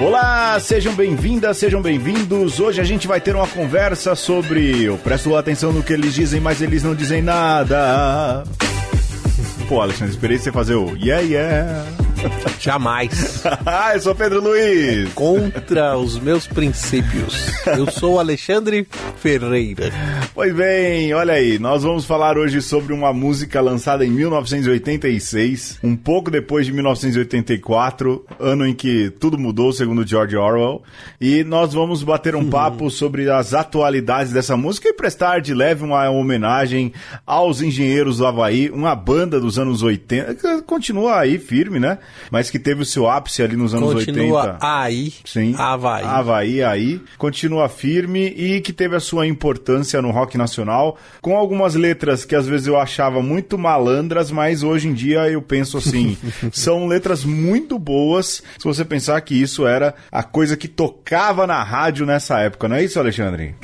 Olá, sejam bem-vindas, sejam bem-vindos. Hoje a gente vai ter uma conversa sobre. Eu presto atenção no que eles dizem, mas eles não dizem nada. Pô, Alexandre, esperei você fazer o yeah, yeah. Jamais. eu sou Pedro Luiz. É contra os meus princípios. Eu sou Alexandre Ferreira. Pois bem, olha aí, nós vamos falar hoje sobre uma música lançada em 1986, um pouco depois de 1984, ano em que tudo mudou, segundo George Orwell. E nós vamos bater um papo sobre as atualidades dessa música e prestar de leve uma homenagem aos engenheiros do Havaí, uma banda dos anos 80, que continua aí firme, né? Mas que teve o seu ápice ali nos anos Continua 80. aí, Sim. Havaí. Havaí aí. Continua firme e que teve a sua importância no rock nacional, com algumas letras que às vezes eu achava muito malandras, mas hoje em dia eu penso assim, são letras muito boas, se você pensar que isso era a coisa que tocava na rádio nessa época, não é isso, Alexandre?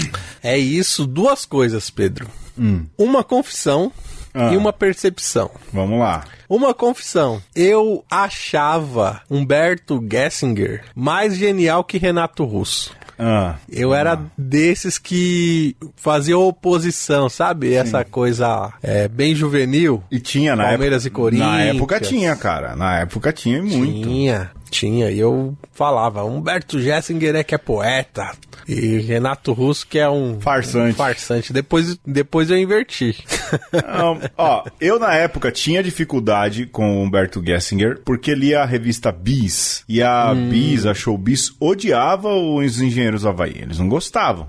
É isso, duas coisas, Pedro. Hum. Uma confissão Ah. e uma percepção. Vamos lá. Uma confissão. Eu achava Humberto Gessinger mais genial que Renato Russo. Ah, Eu era desses que fazia oposição, sabe? Essa coisa é, bem juvenil. e tinha na Palmeiras época. e Corinthians. Na época tinha, cara. Na época tinha e muito. Tinha, tinha. E eu falava, Humberto Gessinger é que é poeta. E Renato Russo que é um Farsante. um farsante. Depois, depois eu inverti. Não, ó, eu na época tinha dificuldade com o Humberto Gessinger, porque lia a revista Bis. E a Bis, a Showbiz, odiava os engenheiros Havaí. Eles não gostavam.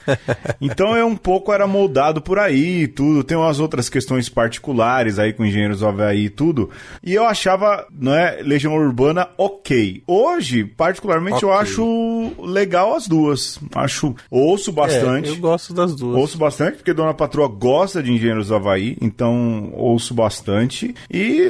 então eu um pouco era moldado por aí e tudo. Tem umas outras questões particulares aí com engenheiros Havaí e tudo. E eu achava, não é, Legião Urbana ok. Hoje, particularmente, eu Ok. acho legal as duas. Acho, ouço bastante. É, eu gosto das duas. Ouço bastante, porque Dona Patroa gosta de Engenheiros do Havaí, então ouço bastante. E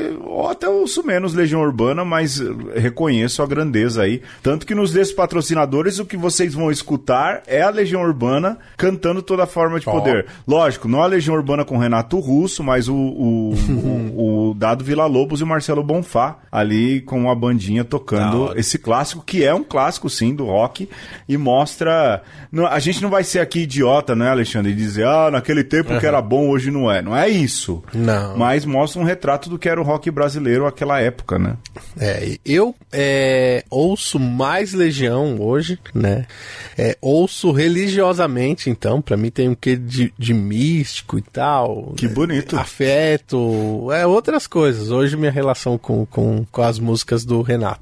até ouço menos Legião Urbana, mas reconheço a grandeza aí. Tanto que nos desses patrocinadores, o que vocês vão escutar é a Legião Urbana cantando toda forma de Ó. poder. Lógico, não a Legião Urbana com Renato Russo, mas o, o, o, o Dado Vila Lobos e o Marcelo Bonfá ali com a bandinha tocando esse clássico, que é um clássico sim do rock, e mostra. não- a gente não vai ser aqui idiota, né, Alexandre? E dizer, ah, naquele tempo que era bom, hoje não é. Não é isso. Não. Mas mostra um retrato do que era o rock brasileiro aquela época, né? É, eu é, ouço mais Legião hoje, né? É, ouço religiosamente, então, pra mim tem um quê de, de místico e tal. Que bonito. Afeto, é outras coisas. Hoje minha relação com, com, com as músicas do Renato.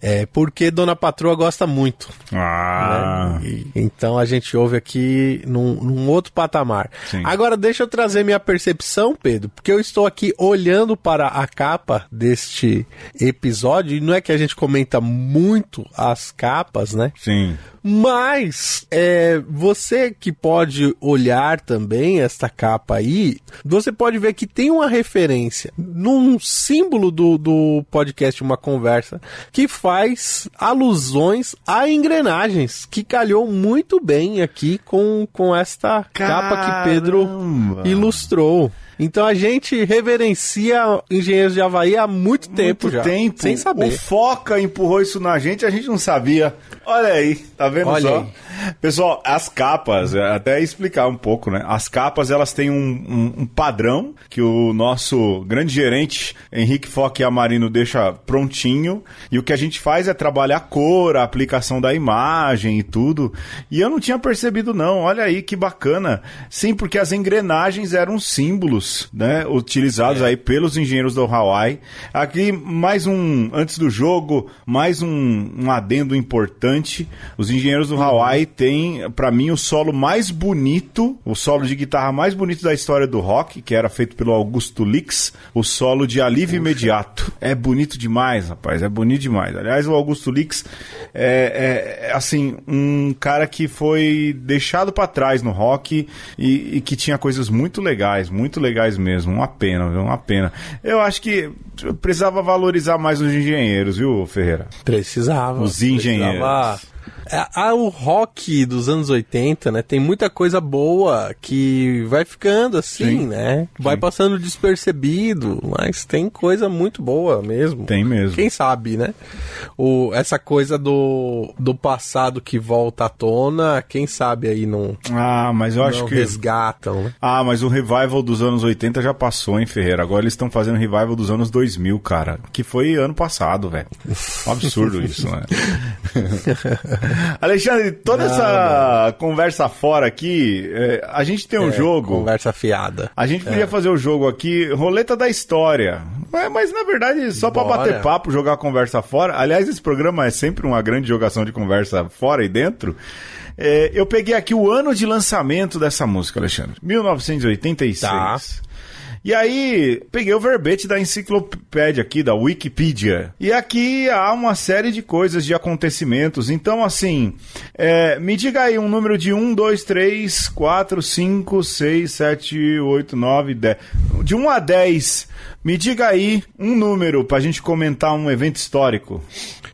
É porque Dona Patroa gosta muito. Ah. né? E- então a gente ouve aqui num, num outro patamar. Sim. Agora deixa eu trazer minha percepção, Pedro, porque eu estou aqui olhando para a capa deste episódio, e não é que a gente comenta muito as capas, né? Sim. Mas é, você que pode olhar também esta capa aí, você pode ver que tem uma referência num símbolo do, do podcast Uma Conversa que faz alusões a engrenagens, que calhou muito bem aqui com, com esta capa que Pedro Caramba! ilustrou. Então a gente reverencia Engenheiros de Havaí há muito tempo Muito já. tempo. Sem saber. O Foca empurrou isso na gente, a gente não sabia. Olha aí, tá vendo Olha só? aí. Pessoal, as capas, é, até explicar um pouco, né? As capas, elas têm um, um- um padrão que o nosso grande gerente, Henrique Foca Amarino, deixa prontinho. E o que a gente faz é trabalhar a cor, a aplicação da imagem e tudo. E eu não tinha percebido, não. Olha aí que bacana. Sim, porque as engrenagens eram símbolos, né? Utilizados aí pelos engenheiros do Hawaii. Aqui, mais um, antes do jogo, mais um, um adendo importante. Os engenheiros do Hawaii têm, pra mim, o solo mais bonito, o solo de guitarra mais bonito da história do rock, que era feito pelo Augusto Lix, o solo de alívio imediato. É bonito demais, rapaz, é bonito demais. Aliás, o Augusto Lix é, é, é, assim, um cara que foi deixado pra trás no rock e, e que tinha coisas muito legais, muito legais mesmo. Uma pena, viu? Uma pena. Eu acho que precisava valorizar mais os engenheiros, viu, Ferreira? Precisava. Os engenheiros. Precisava A, a, o rock dos anos 80, né? Tem muita coisa boa que vai ficando assim, Sim. né? Vai Sim. passando despercebido, mas tem coisa muito boa mesmo. Tem mesmo. Quem sabe, né? O, essa coisa do, do passado que volta à tona, quem sabe aí não. Ah, mas eu acho que. resgatam, né? Ah, mas o revival dos anos 80 já passou, hein, Ferreira? Agora eles estão fazendo revival dos anos 2000, cara. Que foi ano passado, velho. Um absurdo isso, né? Alexandre, toda não, essa não. conversa fora aqui, é, a gente tem um é, jogo. Conversa fiada. A gente podia é. fazer o jogo aqui, roleta da história. Mas, mas na verdade, só para bater papo, jogar conversa fora. Aliás, esse programa é sempre uma grande jogação de conversa fora e dentro. É, eu peguei aqui o ano de lançamento dessa música, Alexandre. 1986. Tá. E aí, peguei o verbete da enciclopédia aqui, da Wikipedia. E aqui há uma série de coisas, de acontecimentos. Então, assim, é, me diga aí um número de 1, 2, 3, 4, 5, 6, 7, 8, 9, 10. De 1 a 10, me diga aí um número pra gente comentar um evento histórico.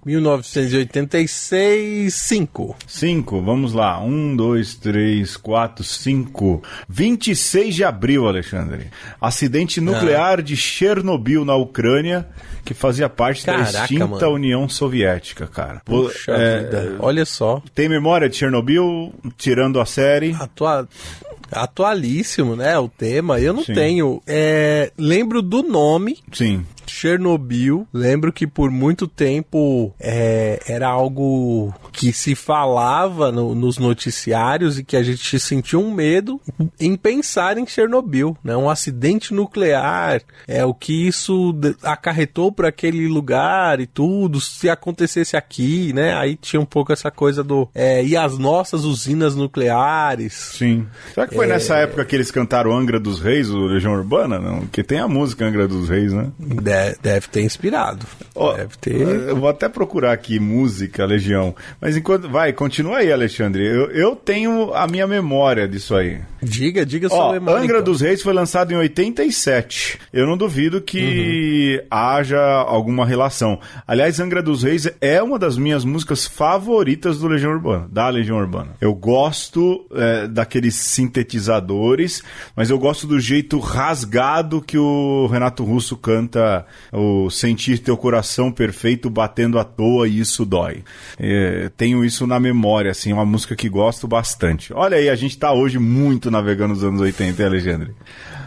1986, 5. 5, vamos lá. 1, 2, 3, 4, 5. 26 de abril, Alexandre. Acidente nuclear ah. de Chernobyl na Ucrânia, que fazia parte Caraca, da extinta mano. União Soviética, cara. Puxa é, vida. Olha só. Tem memória de Chernobyl, tirando a série? Atua... Atualíssimo, né? O tema. Eu não Sim. tenho. É... Lembro do nome. Sim. Chernobyl. Lembro que por muito tempo é, era algo que se falava no, nos noticiários e que a gente sentia um medo em pensar em Chernobyl, né? Um acidente nuclear, é o que isso acarretou para aquele lugar e tudo, se acontecesse aqui, né? Aí tinha um pouco essa coisa do é, e as nossas usinas nucleares. Sim. Será que foi é... nessa época que eles cantaram Angra dos Reis, o Legião Urbana? Não, que tem a música Angra dos Reis, né? Deve, deve ter inspirado. Oh, deve ter. Eu vou até procurar aqui música Legião, mas enquanto vai, continua aí, Alexandre. Eu, eu tenho a minha memória disso aí. Diga, diga memória. Angra então. dos Reis foi lançado em 87. Eu não duvido que uhum. haja alguma relação. Aliás, Angra dos Reis é uma das minhas músicas favoritas do Legião Urbana, da Legião Urbana. Eu gosto é, daqueles sintetizadores, mas eu gosto do jeito rasgado que o Renato Russo canta o sentir teu coração perfeito batendo à toa e isso dói. É, tenho isso na memória, assim, é uma música que gosto bastante. Olha aí, a gente tá hoje muito navegando nos anos 80, hein, Alexandre?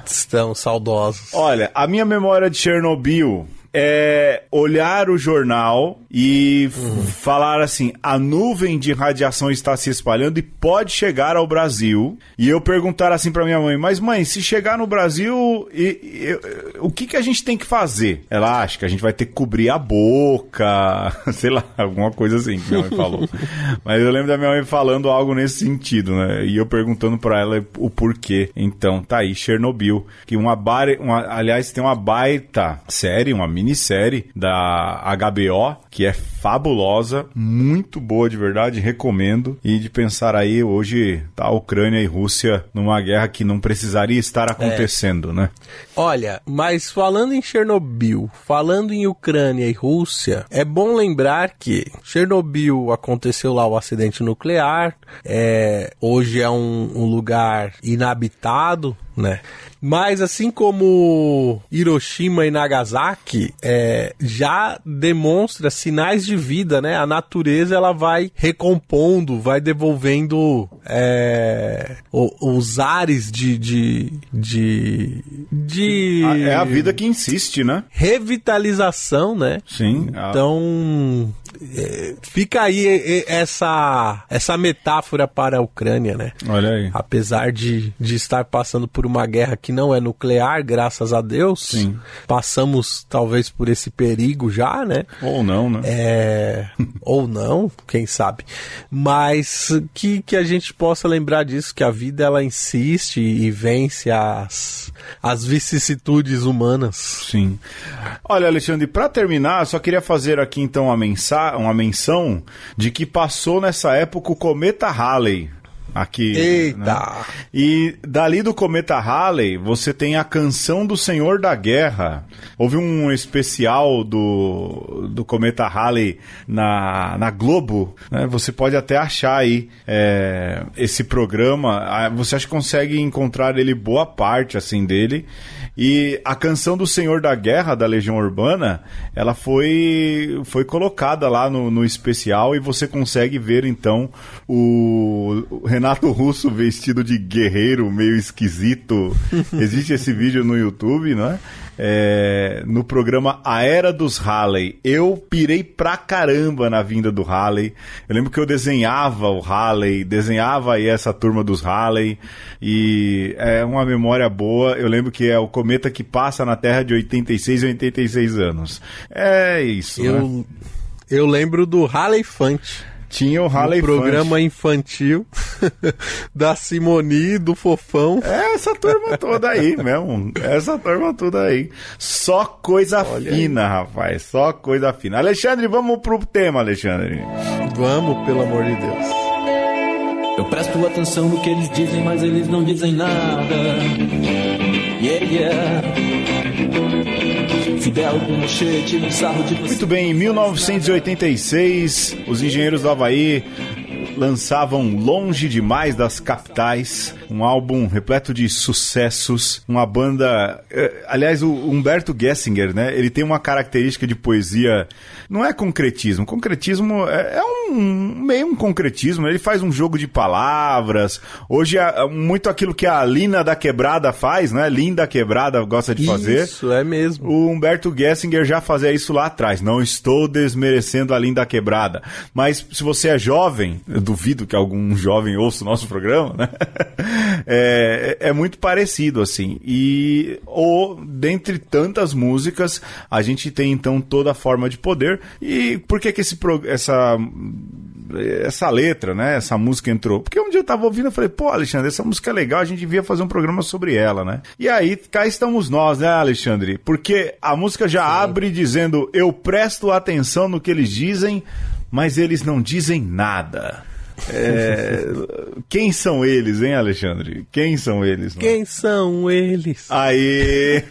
Estamos saudosos. Olha, a minha memória de Chernobyl é olhar o jornal e uhum. falar assim: a nuvem de radiação está se espalhando e pode chegar ao Brasil. E eu perguntar assim para minha mãe: mas mãe, se chegar no Brasil, e, e, o que, que a gente tem que fazer? Ela acha que a gente vai ter que cobrir a boca, sei lá, alguma coisa assim que minha mãe falou. mas eu lembro da minha mãe falando algo nesse sentido, né? E eu perguntando para ela o porquê. Então, tá aí, Chernobyl, que uma, bar, uma aliás, tem uma baita série, uma minissérie da HBO, que é fabulosa, muito boa de verdade, recomendo. E de pensar aí, hoje tá Ucrânia e Rússia numa guerra que não precisaria estar acontecendo, é. né? Olha, mas falando em Chernobyl, falando em Ucrânia e Rússia, é bom lembrar que Chernobyl aconteceu lá o acidente nuclear, é, hoje é um, um lugar inabitado, né? Mas assim como Hiroshima e Nagasaki, é, já demonstra sinais de vida, né? A natureza ela vai recompondo, vai devolvendo é, os ares de, de, de, de... É a vida que insiste, né? Revitalização, né? Sim. Então, fica aí essa, essa metáfora para a Ucrânia, né? Olha aí. Apesar de, de estar passando por uma guerra que não é nuclear, graças a Deus. Sim. Passamos talvez por esse perigo já, né? Ou não, né? É, ou não, quem sabe. Mas que, que a gente possa lembrar disso, que a vida ela insiste e vence as, as vicissitudes humanas. Sim. Olha, Alexandre, para terminar, só queria fazer aqui então uma, uma menção de que passou nessa época o cometa Halley aqui. Eita! né? E dali do Cometa Halley, você tem a canção do Senhor da Guerra. Houve um especial do, do Cometa Halley na, na Globo. né? Você pode até achar aí é, esse programa. Ah, Você acha que consegue encontrar ele boa parte assim dele. E a canção do Senhor da Guerra da Legião Urbana, ela foi, foi colocada lá no, no especial e você consegue ver então o o Renato Russo vestido de guerreiro, meio esquisito. Existe esse vídeo no YouTube, né? É, no programa A Era dos Halley. Eu pirei pra caramba na vinda do Halley. Eu lembro que eu desenhava o Halley, desenhava aí essa turma dos Halley. E é uma memória boa. Eu lembro que é o cometa que passa na Terra de 86 e 86 anos. É isso, né? Eu, eu lembro do Halley Fante. Tinha o Halley um programa infantil da Simoni, do Fofão. É essa turma toda aí mesmo. Essa turma toda aí. Só coisa Olha fina, rapaz. Só coisa fina. Alexandre, vamos pro tema, Alexandre. Vamos, pelo amor de Deus. Eu presto atenção no que eles dizem, mas eles não dizem nada. Yeah, yeah. Muito bem, em 1986, os engenheiros do Havaí lançavam Longe Demais das Capitais, um álbum repleto de sucessos, uma banda... eh, aliás, o Humberto Gessinger, né, ele tem uma característica de poesia, não é concretismo, concretismo é, é um meio um concretismo, ele faz um jogo de palavras, hoje é muito aquilo que a Lina da Quebrada faz, né, Linda Quebrada gosta de fazer. Isso, é mesmo. O Humberto Gessinger já fazia isso lá atrás. Não estou desmerecendo a linda quebrada. Mas se você é jovem, duvido que algum jovem ouça o nosso programa, né? É, é muito parecido, assim. E, ou, dentre tantas músicas, a gente tem então toda a forma de poder. E por que que esse, essa essa letra, né? Essa música entrou. Porque um dia eu tava ouvindo e falei, pô, Alexandre, essa música é legal, a gente devia fazer um programa sobre ela, né? E aí, cá estamos nós, né, Alexandre? Porque a música já abre dizendo, eu presto atenção no que eles dizem, mas eles não dizem nada. É, Quem são eles, hein, Alexandre? Quem são eles? né? Quem são eles? Aí.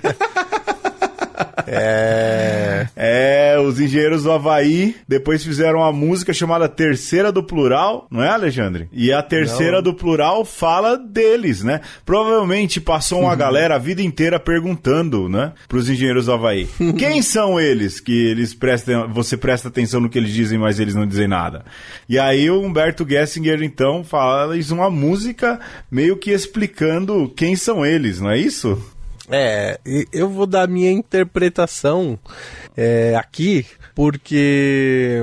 É. É, os engenheiros do Havaí depois fizeram uma música chamada Terceira do Plural, não é, Alexandre? E a terceira do plural fala deles, né? Provavelmente passou uma galera a vida inteira perguntando, né, pros engenheiros do Havaí. Quem são eles que eles prestam, você presta atenção no que eles dizem, mas eles não dizem nada? E aí o Humberto Gessinger, então, faz uma música meio que explicando quem são eles, não é isso? É, eu vou dar minha interpretação é, aqui, porque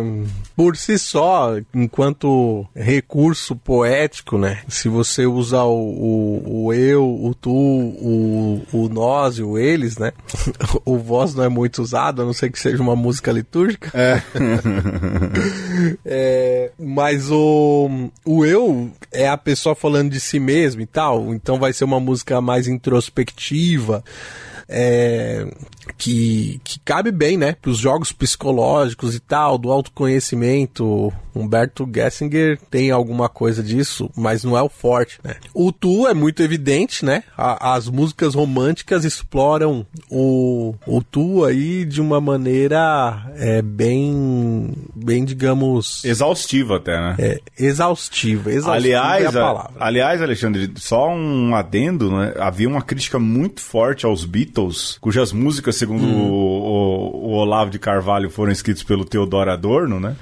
por si só, enquanto recurso poético, né? Se você usar o, o, o eu, o tu, o, o nós e o eles, né? O voz não é muito usado, a não ser que seja uma música litúrgica. É, mas o, o eu é a pessoa falando de si mesmo e tal, então vai ser uma música mais introspectiva. É, que, que cabe bem, né, para os jogos psicológicos e tal, do autoconhecimento. Humberto Gessinger tem alguma coisa disso, mas não é o forte, né? O tu é muito evidente, né? A- as músicas românticas exploram o, o tu aí de uma maneira é, bem, bem, digamos, Exaustiva até, né? é, exaustiva. Exaustiva Aliás, é a a- palavra. aliás, Alexandre, só um adendo, né? Havia uma crítica muito forte aos Beatles, cujas músicas, segundo Hum. o, o- o Olavo de Carvalho, foram escritas pelo Teodoro Adorno, né?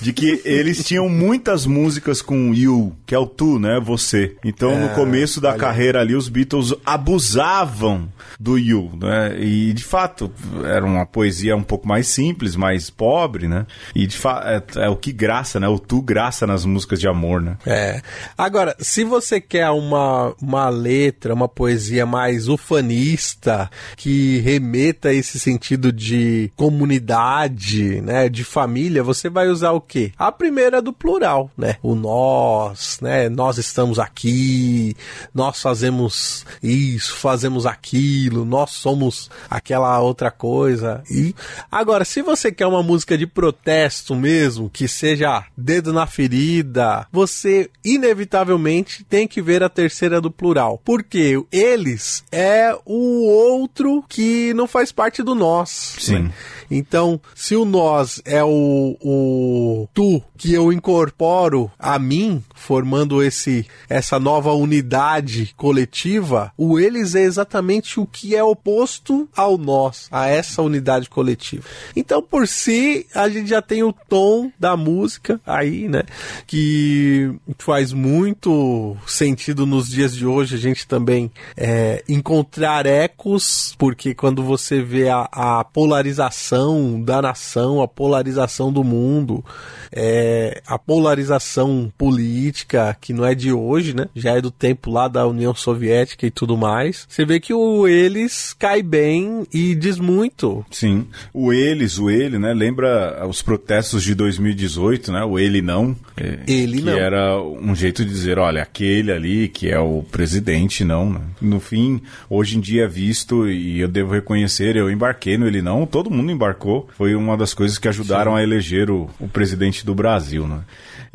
De que eles tinham muitas músicas com you, que é o tu, né? Você. Então, no começo da olha. carreira ali, os Beatles abusavam do you, né? E, de fato, era uma poesia um pouco mais simples, mais pobre, né? E, de fato, é, é o que graça, né? O tu graça nas músicas de amor, né? É. Agora, se você quer uma, uma letra, uma poesia mais ufanista, que remeta a esse sentido de comunidade, né, de família, você vai usar o quê? A primeira do plural, né? O nós, né? Nós estamos aqui, nós fazemos isso, fazemos aquilo, nós somos aquela outra coisa. E agora, se você quer uma música de protesto mesmo, que seja dedo na ferida, você inevitavelmente tem que ver a terceira do plural. Porque eles é o outro que não faz parte do nós. Sim. Né? Então, se o nós é o, o tu que eu incorporo a mim, formando esse essa nova unidade coletiva, o eles é exatamente o que é oposto ao nós, a essa unidade coletiva. Então, por si, a gente já tem o tom da música aí, né? Que faz muito sentido nos dias de hoje a gente também é, encontrar ecos, porque quando você vê a, a polarização da nação, a polarização do mundo, é, a polarização política, que não é de hoje, né? Já é do tempo lá da União Soviética e tudo mais. Você vê que o eles cai bem e diz muito. Sim. O eles, o ele, né? Lembra os protestos de 2018, né? O ele não. É, ele que não. era um jeito de dizer, olha, aquele ali que é o presidente, não. Né? No fim, hoje em dia é visto, e eu devo reconhecer, eu embarquei no ele não, todo mundo embarcou. Foi uma das coisas que ajudaram Sim. a eleger o, o presidente do Brasil, né?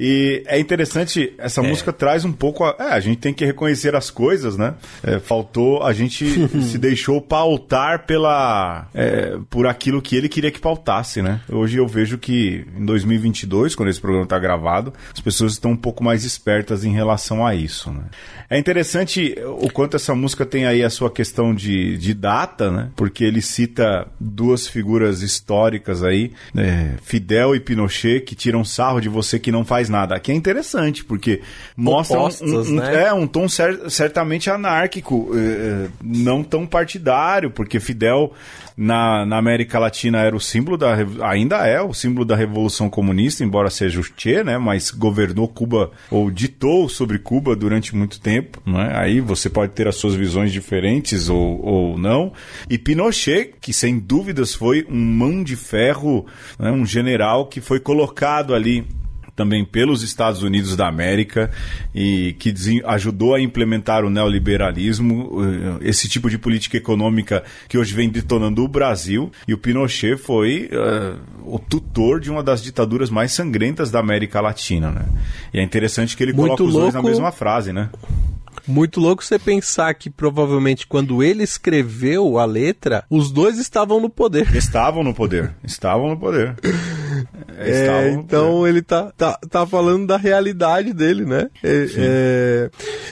E é interessante, essa é. música traz um pouco. A, é, a gente tem que reconhecer as coisas, né? É, faltou, a gente se deixou pautar pela. É, por aquilo que ele queria que pautasse, né? Hoje eu vejo que em 2022, quando esse programa está gravado, as pessoas estão um pouco mais espertas em relação a isso, né? É interessante o quanto essa música tem aí a sua questão de, de data, né? Porque ele cita duas figuras históricas aí, né? Fidel e Pinochet, que tiram sarro de você que não faz nada. Aqui é interessante, porque mostra um, um, né? é, um tom cer certamente anárquico, eh, não tão partidário, porque Fidel na, na América Latina era o símbolo da. ainda é o símbolo da Revolução Comunista, embora seja o Che, né? Mas governou Cuba, ou ditou sobre Cuba durante muito tempo, né? Aí você pode ter as suas visões diferentes ou, ou não. E Pinochet, que sem dúvidas foi um mão de ferro, né? um general que foi colocado ali também pelos Estados Unidos da América e que ajudou a implementar o neoliberalismo, eh, esse tipo de política econômica que hoje vem detonando o Brasil. E o Pinochet foi uh, o tutor de uma das ditaduras mais sangrentas da América Latina. Né? E é interessante que ele Muito coloca os louco. dois na mesma frase, né? Muito louco você pensar que provavelmente quando ele escreveu a letra, os dois estavam no poder. Estavam no poder. Estavam no poder. É, então ele tá, tá, tá falando da realidade dele, né? É, é,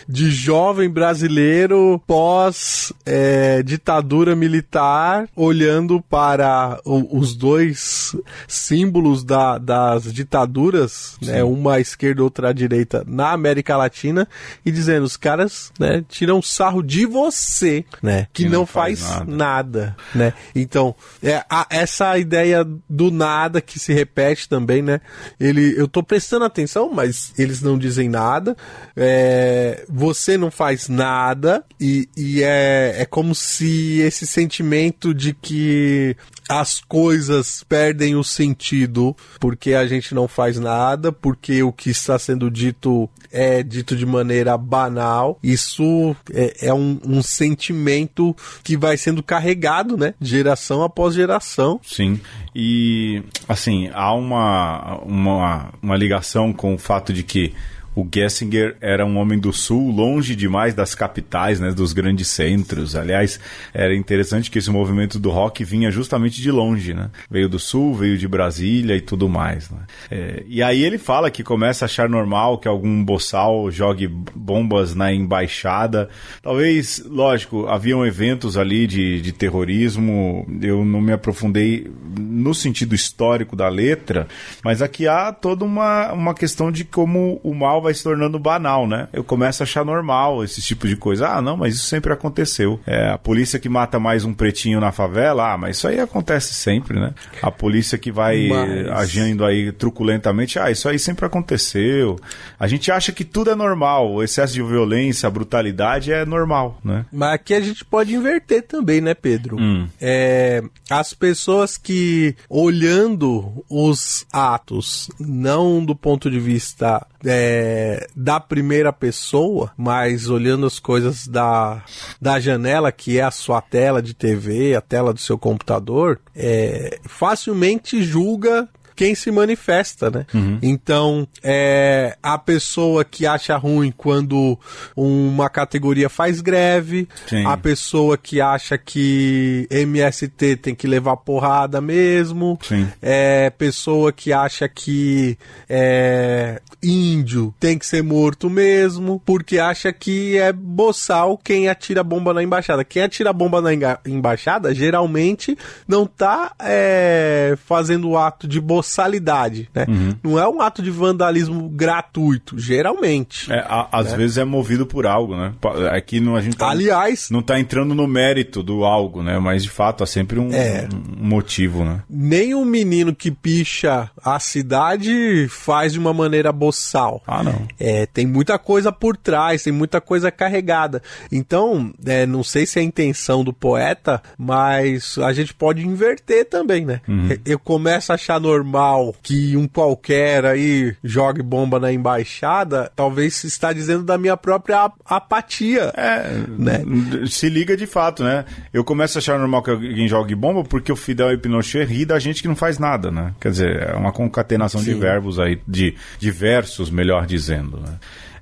de jovem brasileiro pós é, ditadura militar, olhando para o, os dois símbolos da, das ditaduras, né? Uma à esquerda, outra à direita, na América Latina, e dizendo, os caras né, tiram sarro de você, né? Que, que não, não, faz, faz nada. nada. né? Então, é, a, essa ideia do nada que se repete também, né? Ele, eu tô prestando atenção, mas eles não dizem nada. É, você não faz nada e, e é, é como se esse sentimento de que as coisas perdem o sentido porque a gente não faz nada, porque o que está sendo dito é dito de maneira banal. Isso é, é um, um, sentimento que vai sendo carregado, né? Geração após geração. Sim. E, assim, há uma, uma, uma ligação com o fato de que o Gessinger era um homem do sul, longe demais das capitais, né, dos grandes centros. Aliás, era interessante que esse movimento do rock vinha justamente de longe, né? Veio do sul, veio de Brasília e tudo mais. Né? É, e aí ele fala que começa a achar normal que algum boçal jogue bombas na embaixada. Talvez, lógico, haviam eventos ali de, de terrorismo. Eu não me aprofundei no sentido histórico da letra, mas aqui há toda uma, uma questão de como o mal vai se tornando banal, né? Eu começo a achar normal esse tipo de coisa. Ah, não, mas isso sempre aconteceu. É, a polícia que mata mais um pretinho na favela, ah, mas isso aí acontece sempre, né? A polícia que vai mas... agindo aí truculentamente, ah, isso aí sempre aconteceu. A gente acha que tudo é normal, o excesso de violência, a brutalidade é normal, né? Mas aqui a gente pode inverter também, né, Pedro? Hum. É, as pessoas que, olhando os atos, não do ponto de vista é, da primeira pessoa, mas olhando as coisas da, da janela, que é a sua tela de TV, a tela do seu computador, é, facilmente julga quem se manifesta, né? Uhum. Então, é, a pessoa que acha ruim quando uma categoria faz greve, Sim. a pessoa que acha que MST tem que levar porrada mesmo, Sim. é pessoa que acha que é, índio tem que ser morto mesmo, porque acha que é boçal quem atira bomba na embaixada. Quem atira bomba na embaixada geralmente não tá é, fazendo o ato de boçal boçalidade, né? Uhum. Não é um ato de vandalismo gratuito, geralmente. É, a, às né? vezes é movido por algo, né? Aqui não, a gente tá, Aliás, não tá entrando no mérito do algo, né? Mas de fato há sempre um, é, um motivo, né? Nem um menino que picha a cidade faz de uma maneira boçal. Ah, não. É, tem muita coisa por trás, tem muita coisa carregada. Então, é, não sei se é a intenção do poeta, mas a gente pode inverter também, né? Uhum. Eu começo a achar normal normal que um qualquer aí jogue bomba na embaixada, talvez está dizendo da minha própria apatia. É, né? Se liga de fato, né? Eu começo a achar normal que alguém jogue bomba porque o Fidel e Pinochet ri da gente que não faz nada, né? Quer dizer, é uma concatenação Sim. de verbos aí, de, de versos, melhor dizendo, né?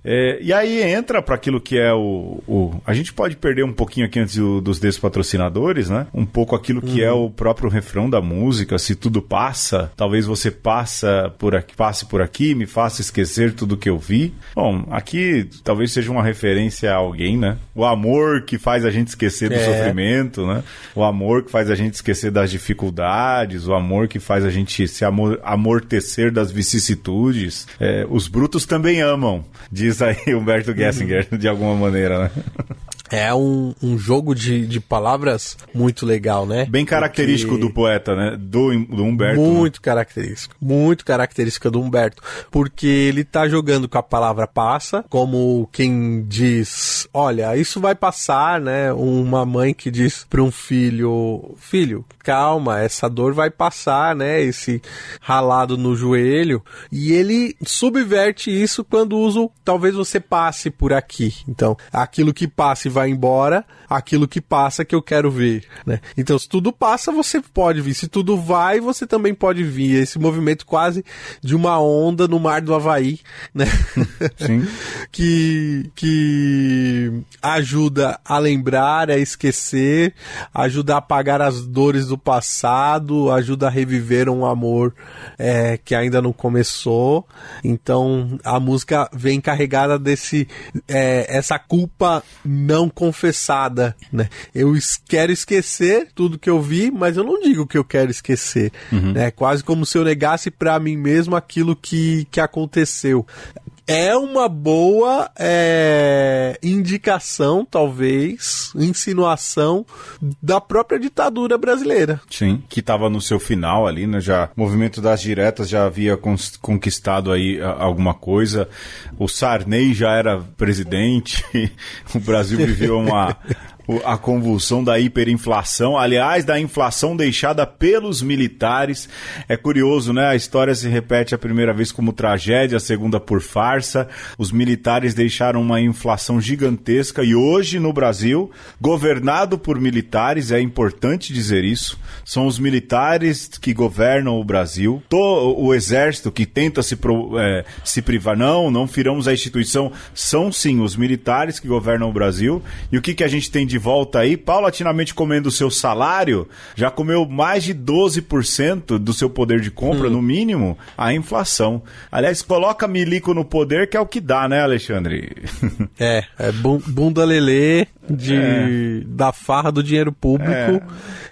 É, e aí entra para aquilo que é o, o, A gente pode perder um pouquinho aqui antes do, dos despatrocinadores, né? Um pouco aquilo que é uhum. é o próprio refrão da música. Se tudo passa, talvez você passa por aqui, passe por aqui, me faça esquecer tudo que eu vi. Bom, aqui talvez seja uma referência a alguém, né? O amor que faz a gente esquecer do é. sofrimento, né? O amor que faz a gente esquecer das dificuldades, o amor que faz a gente se amor, amortecer das vicissitudes. É, os brutos também amam, diz aí Humberto Gessinger, de alguma maneira, né? É um, um jogo de, de palavras muito legal, né? Bem característico porque... do poeta, né? Do, do Humberto. Né? Muito né? característico. Muito característica do Humberto. Porque ele tá jogando com a palavra passa, como quem diz: Olha, isso vai passar, né? Uma mãe que diz para um filho: Filho, calma, essa dor vai passar, né? Esse ralado no joelho. E ele subverte isso quando usa: talvez você passe por aqui. Então, aquilo que passe vai embora, aquilo que passa que eu quero ver, né? Então, se tudo passa, você pode vir. Se tudo vai, você também pode vir. Esse movimento quase de uma onda no mar do Havaí, né? Sim. que, que ajuda a lembrar, a esquecer, ajuda a apagar as dores do passado, ajuda a reviver um amor é, que ainda não começou. Então, a música vem carregada desse é, essa culpa não não confessada, né? Eu quero esquecer tudo que eu vi, mas eu não digo que eu quero esquecer, uhum. né? Quase como se eu negasse para mim mesmo aquilo que, que aconteceu é uma boa é, indicação, talvez, insinuação da própria ditadura brasileira. Sim, que estava no seu final ali, né? Já o movimento das diretas já havia conquistado aí alguma coisa. O Sarney já era presidente. o Brasil viveu uma a convulsão da hiperinflação, aliás, da inflação deixada pelos militares. É curioso, né? A história se repete a primeira vez como tragédia, a segunda por farsa. Os militares deixaram uma inflação gigantesca e hoje no Brasil, governado por militares, é importante dizer isso, são os militares que governam o Brasil. o exército que tenta se, é, se privar, não, não firamos a instituição, são sim os militares que governam o Brasil. E o que, que a gente tem de de volta aí, paulatinamente comendo o seu salário, já comeu mais de 12% do seu poder de compra, hum. no mínimo, a inflação. Aliás, coloca milico no poder, que é o que dá, né, Alexandre? é, é bunda lelê de, é. da farra do dinheiro público é.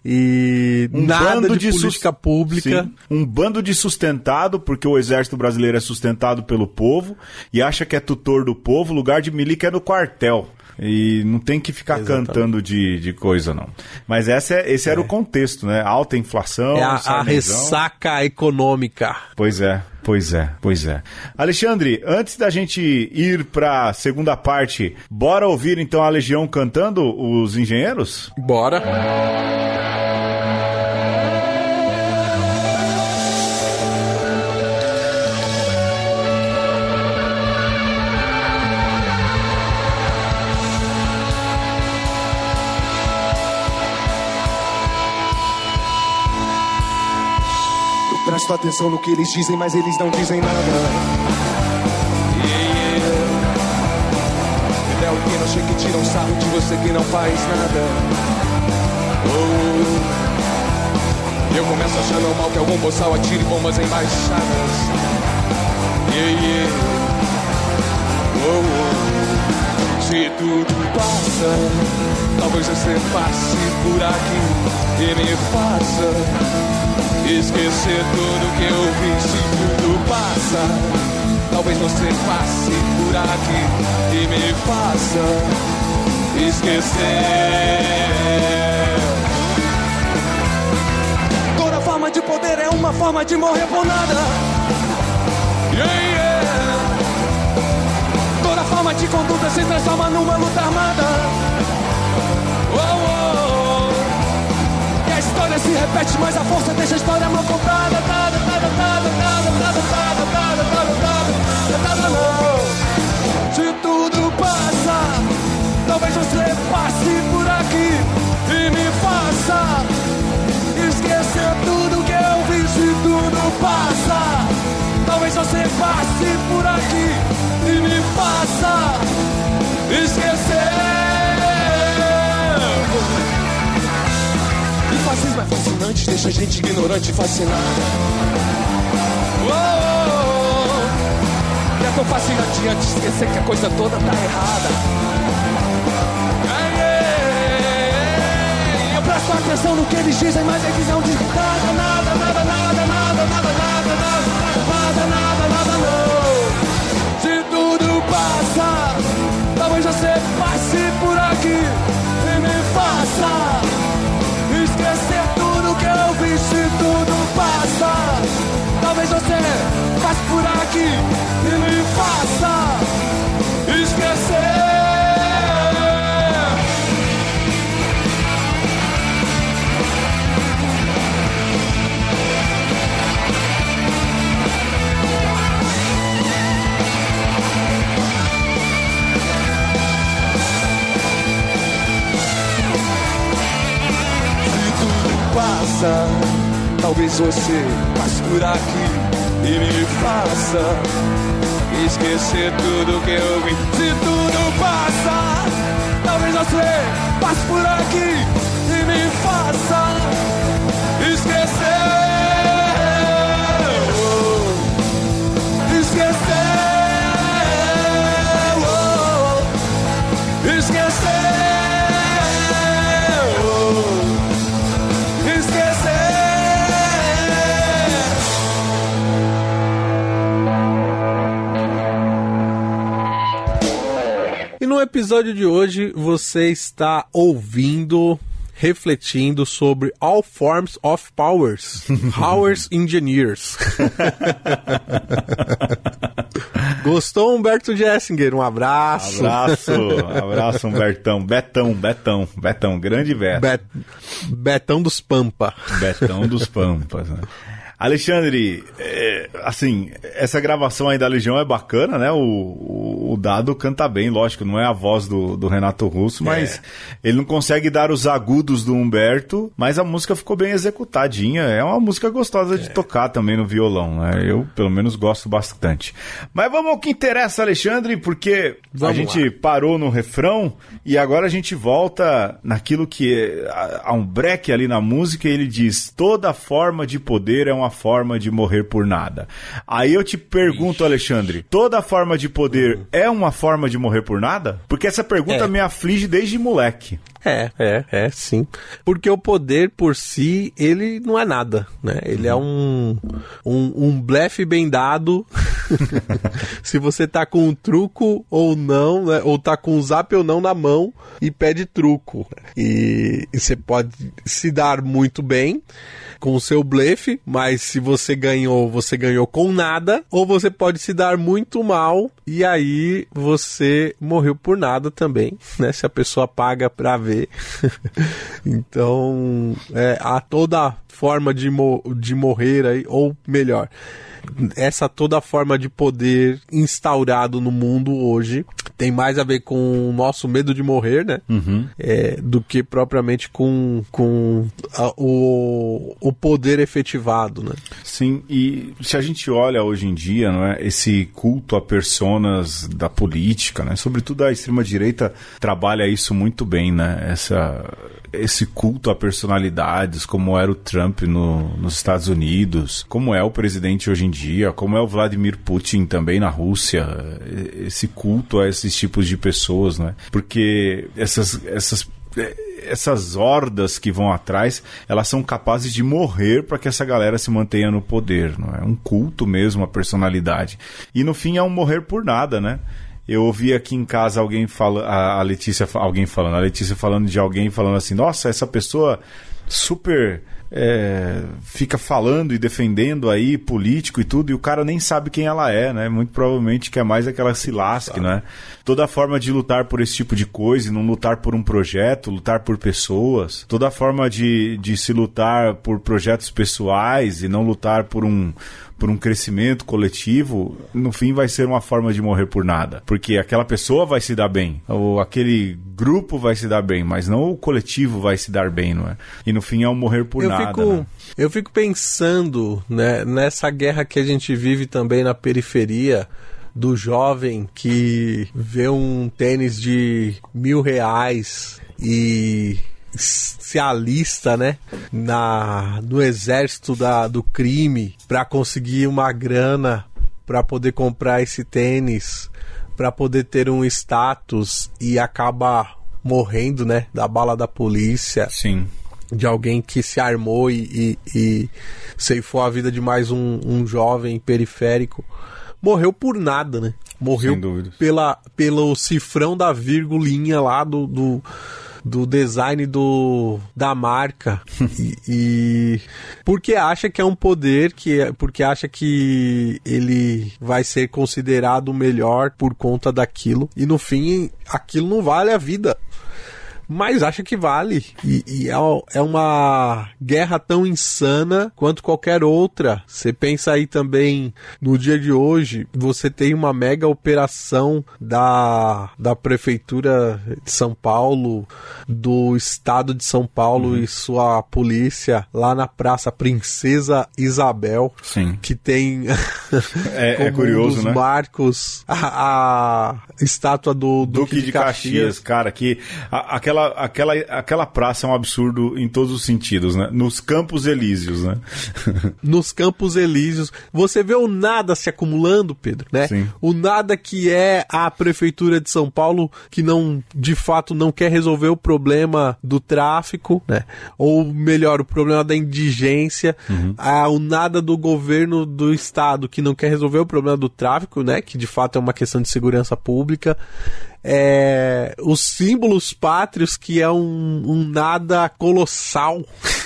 e um nada de, de política pública. Sim, um bando de sustentado, porque o exército brasileiro é sustentado pelo povo e acha que é tutor do povo, lugar de milico é no quartel. E não tem que ficar Exatamente. cantando de, de coisa, não. Mas essa é, esse era o é. contexto, né? Alta inflação. É a, a ressaca econômica. Pois é, pois é, pois é. Alexandre, antes da gente ir para a segunda parte, bora ouvir então a Legião cantando os engenheiros? Bora. Presto atenção no que eles dizem, mas eles não dizem nada. Yeah, yeah. que não chega que tiram sarro de você que não faz nada. Oh, eu começo achando mal que algum boçal atire bombas embaixadas. Yeah, yeah. Oh, oh. Se tudo passa, talvez você passe por aqui e me faça Esquecer tudo que eu vi se tudo passa. Talvez você passe por aqui e me faça esquecer. Toda forma de poder é uma forma de morrer por nada. Yeah, yeah. Toda forma de conduta se transforma numa luta armada. História se repete, mas a força deixa a história mal contada. Nada, não. Se tudo passa, talvez você passe por aqui e me faça esquecer tudo que eu vi. Se tudo passa, talvez você passe por aqui e me faça esquecer. Mas é fascinante, deixa a gente ignorante fascinada. Oh, oh, oh. Já de esquecer que a coisa toda tá errada. Ei. Eu presto atenção no que eles dizem, mas eles não dizem nada, nada, nada, nada, nada, nada, nada. nada. Você passe por aqui e me faça esquecer. passa. Talvez você passe por aqui e me faça esquecer tudo que eu vi. Se tudo passa, talvez você passe por aqui e me faça episódio de hoje você está ouvindo, refletindo sobre All Forms of Powers, Powers Engineers. Gostou, Humberto Jessinger? Um abraço. Abraço, abraço, Humbertão. Betão, Betão, Betão, grande Beto. Bet, Betão dos Pampa. Betão dos Pampas, né? Alexandre, é, assim, essa gravação aí da Legião é bacana, né? O, o, o, Dado canta bem, lógico, não é a voz do, do Renato Russo, mas é. ele não consegue dar os agudos do Humberto, mas a música ficou bem executadinha. É uma música gostosa de é. tocar também no violão, né? Eu, pelo menos, gosto bastante. Mas vamos ao que interessa, Alexandre, porque vamos a gente lá. parou no refrão e agora a gente volta naquilo que é, há um break ali na música e ele diz: toda forma de poder é uma forma de morrer por nada. Aí eu te pergunto, Ixi. Alexandre, toda forma de poder uhum. é uma forma de morrer por nada? Porque essa pergunta é. me aflige desde moleque. É, é, é, sim. Porque o poder por si, ele não é nada, né? Ele é um, um, um blefe bem dado. Se você tá com um truco ou não, né? Ou tá com um zap ou não na mão e pede truco. E, e você pode se dar muito bem com o seu blefe, mas se você ganhou, você ganhou com nada, ou você pode se dar muito mal e aí você morreu por nada também, né? Se a pessoa paga pra ver. então, é, há toda forma de, mo de morrer aí, ou melhor, essa toda forma de poder instaurado no mundo hoje tem mais a ver com o nosso medo de morrer, né? Uhum. É, do que propriamente com, com a, o, o poder efetivado, né? Sim, e se a gente olha hoje em dia, não é, esse culto a personas da política, né? Sobretudo a extrema direita trabalha isso muito bem, né? Essa esse culto a personalidades, como era o Trump no, nos Estados Unidos, como é o presidente hoje em dia, como é o Vladimir Putin também na Rússia, esse culto a esses tipos de pessoas, né? Porque essas, essas essas hordas que vão atrás, elas são capazes de morrer para que essa galera se mantenha no poder, não é? Um culto mesmo a personalidade. E no fim é um morrer por nada, né? Eu ouvi aqui em casa alguém falando, a Letícia, alguém falando, a Letícia falando de alguém falando assim, nossa, essa pessoa super é, fica falando e defendendo aí político e tudo, e o cara nem sabe quem ela é, né? Muito provavelmente quer mais é que ela se lasque, né? Toda forma de lutar por esse tipo de coisa, e não lutar por um projeto, lutar por pessoas, toda forma de, de se lutar por projetos pessoais e não lutar por um por um crescimento coletivo, no fim vai ser uma forma de morrer por nada. Porque aquela pessoa vai se dar bem, ou aquele grupo vai se dar bem, mas não o coletivo vai se dar bem, não é? E no fim é um morrer por eu nada. Fico, né? Eu fico pensando né, nessa guerra que a gente vive também na periferia do jovem que vê um tênis de mil reais e se alista, né, na no exército da, do crime para conseguir uma grana para poder comprar esse tênis, para poder ter um status e acaba morrendo, né, da bala da polícia. Sim. De alguém que se armou e, e, e ceifou a vida de mais um, um jovem periférico. Morreu por nada, né? Morreu pela, pelo cifrão da virgulinha lá do, do do design do, da marca. E, e, porque acha que é um poder que é, porque acha que ele vai ser considerado melhor por conta daquilo. E no fim aquilo não vale a vida mas acha que vale. E, e é, é, uma guerra tão insana quanto qualquer outra. Você pensa aí também no dia de hoje, você tem uma mega operação da, da Prefeitura de São Paulo, do Estado de São Paulo uhum. e sua polícia lá na Praça Princesa Isabel. Sim. Que tem. é, é, curioso, um né? marcos a, a estátua do Duque, Duque de, de Caxias. Caxias. cara, que a, aquela aquela, aquela, aquela praça é um absurdo em todos os sentidos, né? Nos Campos Elíseos, né? Nos Campos Elíseos. Você vê o nada se acumulando, Pedro, né? Sim. O nada que é a Prefeitura de São Paulo que não, de fato, não quer resolver o problema do tráfico, né? Ou melhor, o problema da indigência. Uhum. Ah, o nada do governo do estado que não quer resolver o problema do tráfico, né? Que de fato é uma questão de segurança pública é, os símbolos pátrios, que é um, um nada colossal.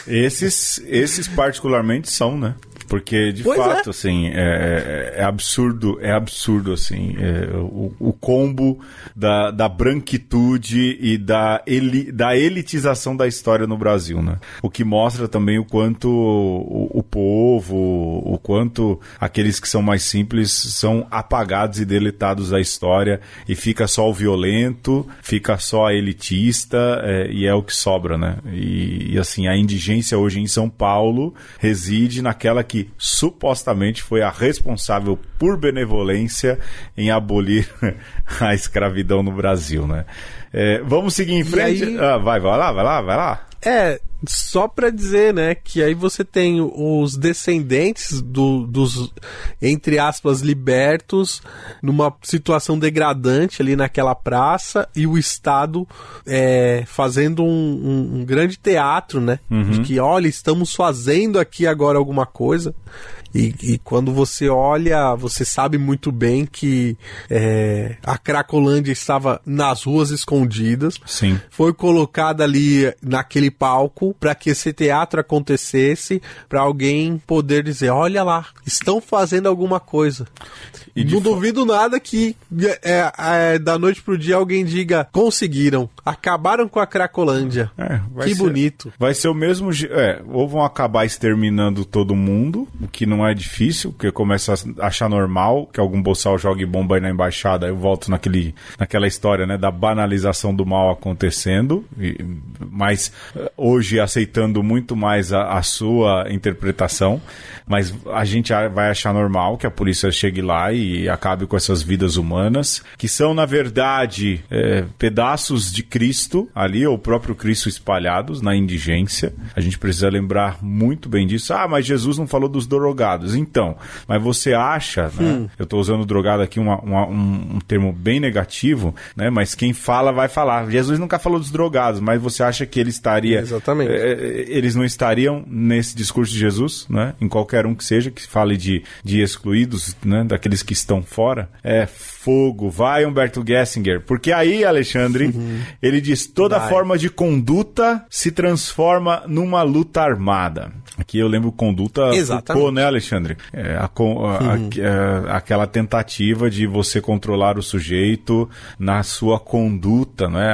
Esses, esses particularmente são, né? Porque, de Pois fato, assim, é, é- é absurdo, é absurdo, assim, é, o, o combo da, da branquitude e da, eli, da elitização da história no Brasil, né? O que mostra também o quanto o, o povo, o quanto aqueles que são mais simples são apagados e deletados da história e fica só o violento, fica só a elitista é, e é o que sobra, né? E, e, assim, a indigência hoje em São Paulo reside naquela que supostamente foi a responsável por benevolência em abolir a escravidão no Brasil, né? É, vamos seguir em frente. aí- Ah, vai, vai lá, vai lá, vai lá. É, só pra dizer, né, que aí você tem os descendentes do- dos, entre aspas, libertos, numa situação degradante ali naquela praça, e o Estado é, fazendo um, um- um grande teatro, né? De que, olha, estamos fazendo aqui agora alguma coisa. E, e quando você olha, você sabe muito bem que é, a Cracolândia estava nas ruas escondidas Sim. foi colocada ali naquele palco para que esse teatro acontecesse, para alguém poder dizer, olha lá, estão fazendo alguma coisa. E Não duvido nada que é, é, da noite pro dia alguém diga, conseguiram, acabaram com a Cracolândia. É, que ser- bonito. Vai ser o mesmo. É, ou vão acabar exterminando todo mundo, o que não é difícil, porque começa a achar normal que algum boçal jogue bomba aí na embaixada. Eu volto naquele, naquela história, né, da banalização do mal acontecendo, e- mas eh, hoje aceitando muito mais a, a sua interpretação. Mas a gente vai achar normal que a polícia chegue lá e acabe com essas vidas humanas, que são, na verdade, é, pedaços de Cristo ali, ou o próprio Cristo espalhados na indigência. A gente precisa lembrar muito bem disso. Ah, mas Jesus não falou dos drogados. Então, mas você acha, né? Eu estou usando drogado aqui uma- uma- um, um termo bem negativo, né? Mas quem fala vai falar. Jesus nunca falou dos drogados, mas você acha que ele estaria Exatamente. é, eles não estariam nesse discurso de Jesus, né? Em qualquer um que seja, que fale de, de excluídos, né? Daqueles que estão fora. É fogo. Vai, Humberto Gessinger. Porque aí, Alexandre, ele diz: toda Vai. forma de conduta se transforma numa luta armada. Aqui eu lembro conduta Exatamente. Foucault, né, Alexandre? É, a a- a- a- aquela tentativa de você controlar o sujeito na sua conduta, né?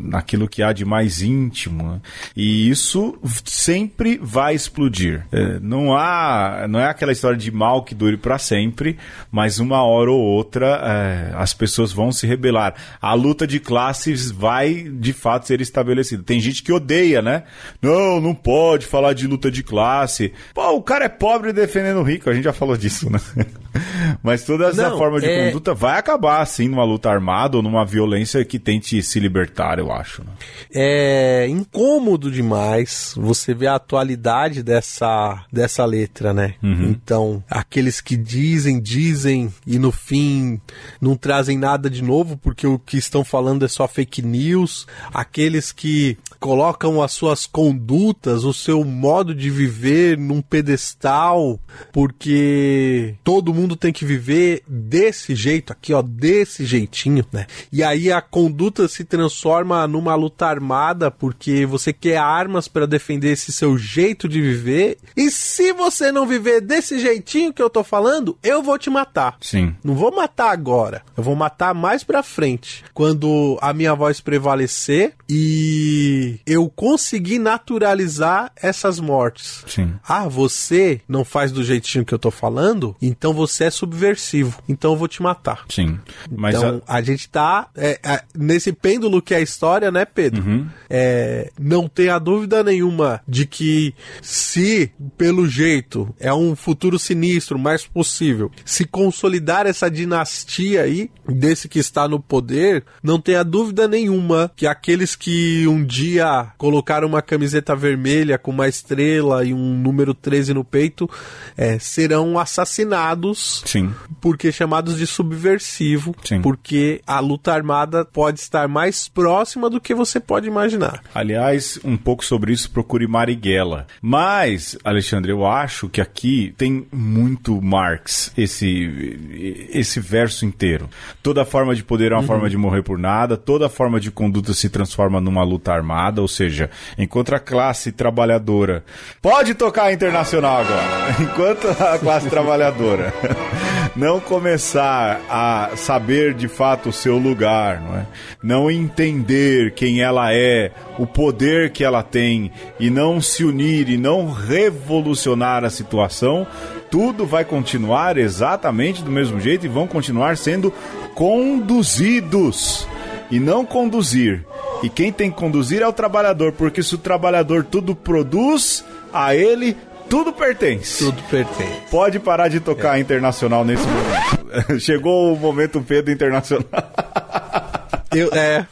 Naquilo que há de mais íntimo. né? E isso sempre vai explodir. É, não há, não é aquela história de mal que dure para sempre, mas uma hora ou outra é, as pessoas vão se rebelar. A luta de classes vai de fato ser estabelecida. Tem gente que odeia, né? Não, não pode falar de luta de classe. Pô, o cara é pobre defendendo o rico, a gente já falou disso, né? Mas toda essa Não, forma de é- conduta vai acabar, assim, numa luta armada ou numa violência que tente se libertar, eu acho. né? É incômodo demais você ver a atualidade dessa, dessa letra, né? Então, aqueles que dizem, dizem e no fim não trazem nada de novo porque o que estão falando é só fake news, aqueles que colocam as suas condutas, o seu modo de viver num pedestal porque todo mundo tem que viver desse jeito aqui, ó, desse jeitinho, né? E aí a conduta se transforma numa luta armada porque você quer armas para defender esse seu jeito de viver. E se você não viver desse jeitinho que eu tô falando, eu vou te matar. Sim. Não vou matar agora, eu vou matar mais pra frente, quando a minha voz prevalecer e eu conseguir naturalizar essas mortes. Sim. Ah, você não faz do jeitinho que eu tô falando, então você é subversivo, então eu vou te matar. Sim. Mas então, a- a... gente tá é, é, nesse pêndulo que é a história, né, Pedro? Uhum. É, não tenha dúvida nenhuma de que se, pelo jeito, é um futuro sinistro, mais possível, se consolidar essa dinastia aí, desse que está no poder, não tenha dúvida nenhuma que aqueles que um dia colocaram uma camiseta vermelha com uma estrela e um número 13 no peito, é, serão assassinados Sim. Porque chamados de subversivo, Sim. porque a luta armada pode estar mais próxima do que você pode imaginar. Aliás, um pouco sobre isso, procure Marighella. Mas, Alexandre, eu acho que aqui tem muito Marx, esse, esse verso inteiro. Toda forma de poder é uma forma de morrer por nada, toda forma de conduta se transforma numa luta armada, ou seja, enquanto a classe trabalhadora. Pode tocar internacional agora! Enquanto a classe trabalhadora não começar a saber de fato o seu lugar, não é? Não entender quem ela é, o poder que ela tem e não se unir e não revolucionar a situação, tudo vai continuar exatamente do mesmo jeito e vão continuar sendo conduzidos e não conduzir. E quem tem que conduzir é o trabalhador, porque se o trabalhador tudo produz, a ele tudo pertence. Tudo pertence. Pode parar de tocar internacional nesse momento. Chegou o momento Pedro Internacional. Eu, é,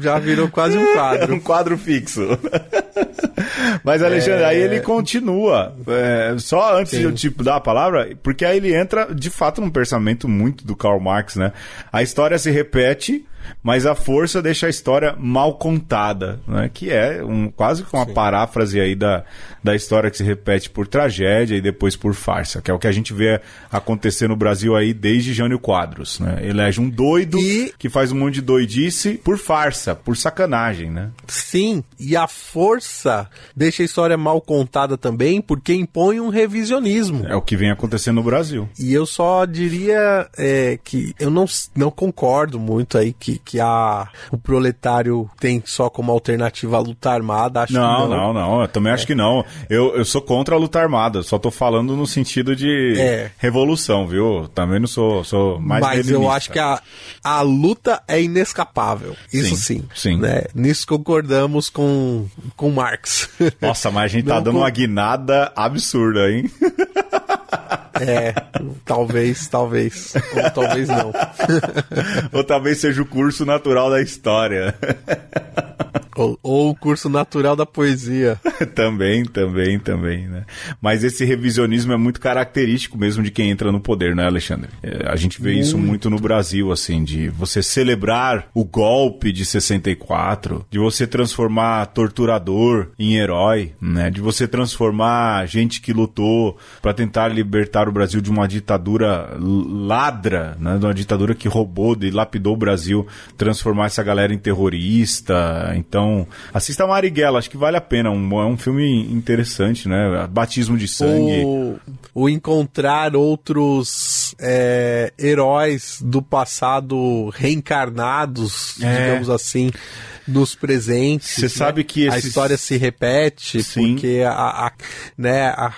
já virou quase um quadro. um quadro fixo. Mas, Alexandre, É. aí ele continua. É, só antes Sim. de eu tipo, dar a palavra, porque aí ele entra de fato num pensamento muito do Karl Marx, né? A história se repete, mas a força deixa a história mal contada, né? Que é um, quase que uma paráfrase aí da, da história que se repete por tragédia e depois por farsa, que é o que a gente vê acontecer no Brasil aí desde Jânio Quadros, né? Elege um doido E- que faz um monte de doidice por farsa, por sacanagem, né? Sim, e a força deixa a história mal contada também, porque impõe um revisionismo. É o que vem acontecendo no Brasil. E eu só diria é, que eu não, não concordo muito aí que, que a, o proletário tem só como alternativa a luta armada. Acho Não, que não, não, eu também acho que não. Eu, eu sou contra a luta armada, só tô falando no sentido de É. revolução, viu? Também não sou, sou mais Mas eu acho que a, a luta é inescapável. Isso sim. Sim, sim. né? Nisso concordamos com, com Marx. Nossa, mas a gente tá Não dando com- uma guinada absurda, hein? é, talvez, talvez. Ou talvez não. Ou talvez seja o curso natural da história. Ou, ou o curso natural da poesia. também, também, também, né? Mas esse revisionismo é muito característico mesmo de quem entra no poder, né, Alexandre? É, a gente vê isso muito no Brasil, assim, de você celebrar o golpe de 64, de você transformar torturador em herói, né? De você transformar gente que lutou para tentar libertar o Brasil de uma ditadura ladra, né? De uma ditadura que roubou, e lapidou o Brasil, transformar essa galera em terrorista. Então, assista a Marighella, acho que vale a pena. Um, é um filme interessante, né? Batismo de sangue. O, o encontrar outros é, heróis do passado reencarnados, É. digamos assim, nos presentes. Você sabe que a esses- história se repete Sim. porque a, a- né, a-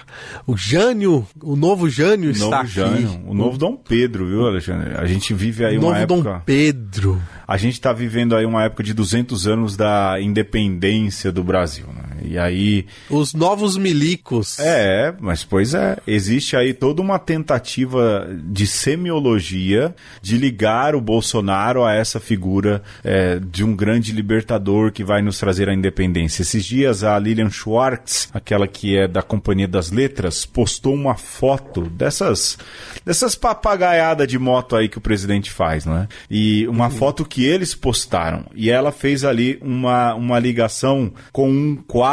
o Jânio, o novo Jânio O está novo aqui. Jânio, o novo Dom Pedro, viu, Alexandre? A gente vive aí O uma novo época... Dom Pedro. A gente está vivendo aí uma época de 200 anos da independência do Brasil, né? E aí Os novos milicos. É, mas pois é. Existe aí toda uma tentativa de semiologia de ligar o Bolsonaro a essa figura é, de um grande libertador que vai nos trazer a independência. Esses dias a Lilian Schwartz, aquela que é da Companhia das Letras, postou uma foto dessas dessas papagaiadas de moto aí que o presidente faz, não é? E uma foto que eles postaram. E ela fez ali uma, uma ligação com um quadro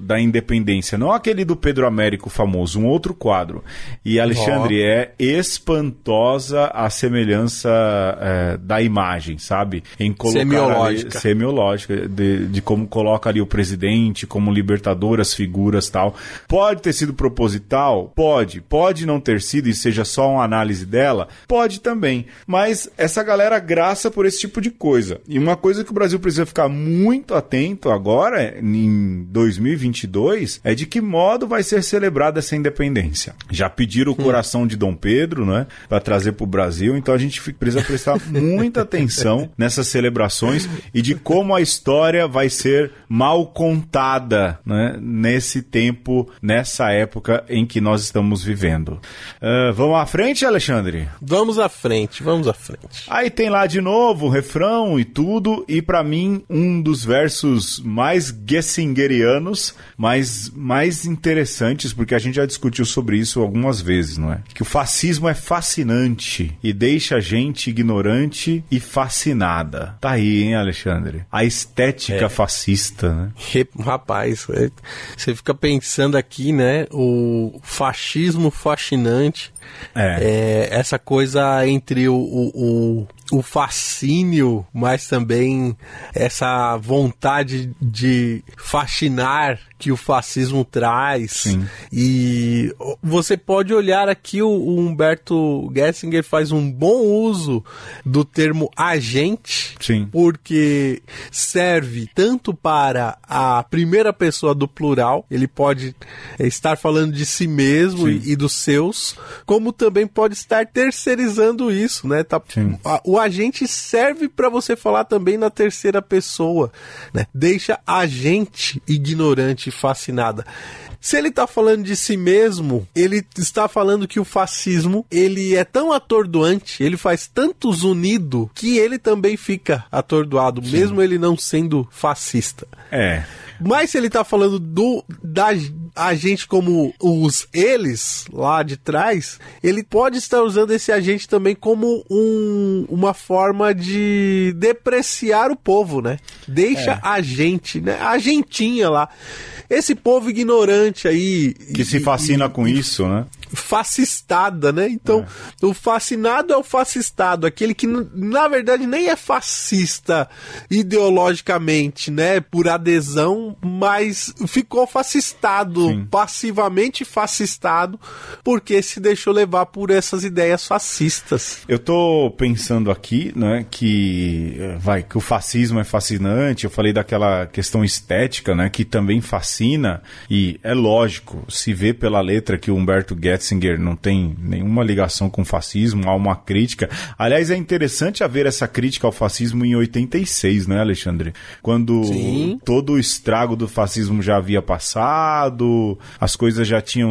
da independência, não aquele do Pedro Américo famoso, um outro quadro. E Alexandre, é espantosa a semelhança é, da imagem, sabe? Em colocar Semiológica. ali- semiológica de, de como coloca ali o presidente como libertador, as figuras tal. Pode ter sido proposital? Pode. Pode não ter sido e seja só uma análise dela? Pode também. Mas essa galera graça por esse tipo de coisa. E uma coisa que o Brasil precisa ficar muito atento agora, em 2022, é de que modo vai ser celebrada essa independência. Já pediram o coração de Dom Pedro, né? Para trazer para o Brasil. Então a gente precisa prestar muita atenção nessas celebrações e de como a história vai ser mal contada né, nesse tempo, nessa época em que nós estamos vivendo. Uh, vamos à frente, Alexandre? Vamos à frente, vamos à frente. Aí tem lá de novo o refrão e tudo, e para mim um dos versos mais gessingerianos, mas mais interessantes, porque a gente já discutiu sobre isso algumas vezes, não é? Que o fascismo é fascinante e deixa a gente ignorante e fascinada. Tá aí, hein, Alexandre? A estética é. fascista, né? Rapaz, é, você fica pensando aqui, né? O fascismo fascinante. É. é essa coisa entre o, o, o fascínio, mas também essa vontade de fascinar que o fascismo traz. Sim. E você pode olhar aqui o, o, Humberto Gessinger faz um bom uso do termo agente, Sim. porque serve tanto para a primeira pessoa do plural, ele pode estar falando de si mesmo e, e, dos seus, como também pode estar terceirizando isso, né? Tá, o, o agente serve para você falar também na terceira pessoa, né? Deixa a gente ignorante e fascinada. Se ele está falando de si mesmo, ele está falando que o fascismo ele é tão atordoante, ele faz tantos unido que ele também fica atordoado, Sim. mesmo ele não sendo fascista. É. Mas se ele tá falando do da agente como os eles lá de trás, ele pode estar usando esse agente também como um, uma forma de depreciar o povo, né? Deixa é. a gente, né? A gentinha lá. Esse povo ignorante aí. Que e, se fascina e, com isso, né? Fascistada, né? Então, é. o fascinado é o fascistado, aquele que na verdade nem é fascista ideologicamente, né? Por adesão, mas ficou fascistado, Sim. passivamente fascistado, porque se deixou levar por essas ideias fascistas. Eu tô pensando aqui, né, que vai que o fascismo é fascinante. Eu falei daquela questão estética, né, que também fascina e é lógico, se vê pela letra que o Humberto Guedes Ratzinger não tem nenhuma ligação com o fascismo, há uma crítica. Aliás, é interessante haver essa crítica ao fascismo em 86, né, Alexandre? Quando Sim. todo o estrago do fascismo já havia passado, as coisas já tinham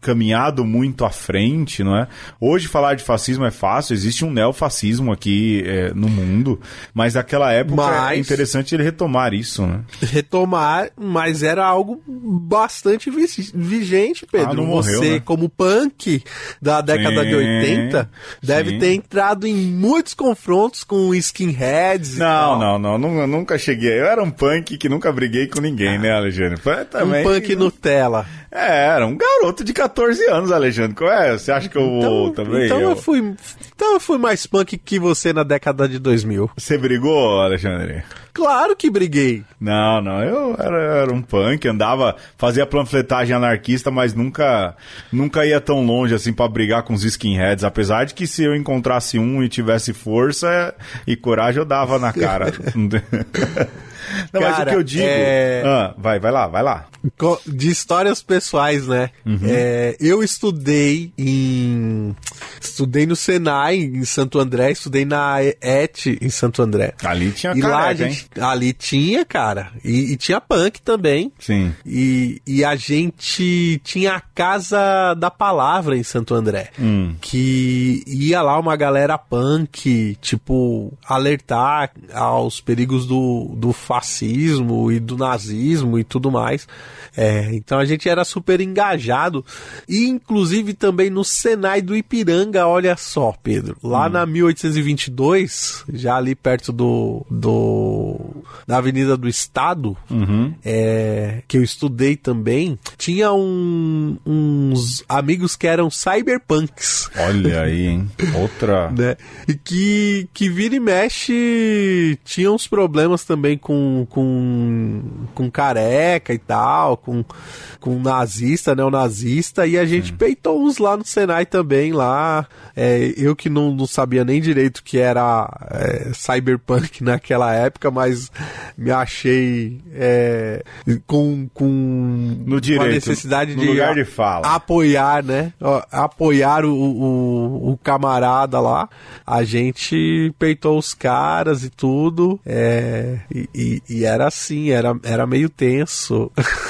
caminhado muito à frente, não é? Hoje falar de fascismo é fácil, existe um neofascismo aqui é, no mundo, mas naquela época é mas... é interessante ele retomar isso, né? Retomar, mas era algo bastante vigente, Pedro. Ah, morreu, Você, né? como punk da década sim, de 80 deve sim. ter entrado em muitos confrontos com skinheads. Não, não, não, não, nunca cheguei. Eu era um punk que nunca briguei com ninguém, né, Alexandre? Foi também... Um punk Nutella. É, era um garoto de 14 anos, Alexandre. Qual é? Você acha que eu então, vou também? Então eu... eu... fui, então eu fui mais punk que você na década de 2000. Você brigou, Alexandre? Claro que briguei. Não, não, eu era, era, um punk, andava, fazia panfletagem anarquista, mas nunca nunca ia tão longe assim para brigar com os skinheads, apesar de que se eu encontrasse um e tivesse força e coragem, eu dava na cara. Não, Cara, mas o que eu digo. É... Ah, vai, vai lá, vai lá. De histórias pessoais, né? Uhum. É, eu estudei em. Estudei no Senai, em Santo André, estudei na ET em Santo André. Ali tinha e careca, lá gente, Ali tinha, cara. E, e, tinha punk também. Sim. E, e a gente tinha a Casa da Palavra em Santo André. Hum. Que ia lá uma galera punk, tipo, alertar aos perigos do, do fascismo e do nazismo e tudo mais. É, então a gente era super engajado. E inclusive também no Senai do Ipiranga, olha só, Pedro. Lá hum. na 1822, já ali perto do, do da Avenida do Estado, uhum. é, que eu estudei também, tinha um, uns amigos que eram cyberpunks. Olha aí, hein? Outra. né? E que, que vira e mexe tinha uns problemas também com, com, com careca e tal, com, com nazista, neonazista, e a gente peitou uns lá no Senai também, lá. É, eu que não, não sabia nem direito que era é, cyberpunk naquela época, mas me achei é, com, com no direito, necessidade de, lugar de fala. apoiar, né? Apoiar o, o, o, camarada lá. A gente peitou os caras e tudo. É, e, E, e era assim, era, era meio tenso.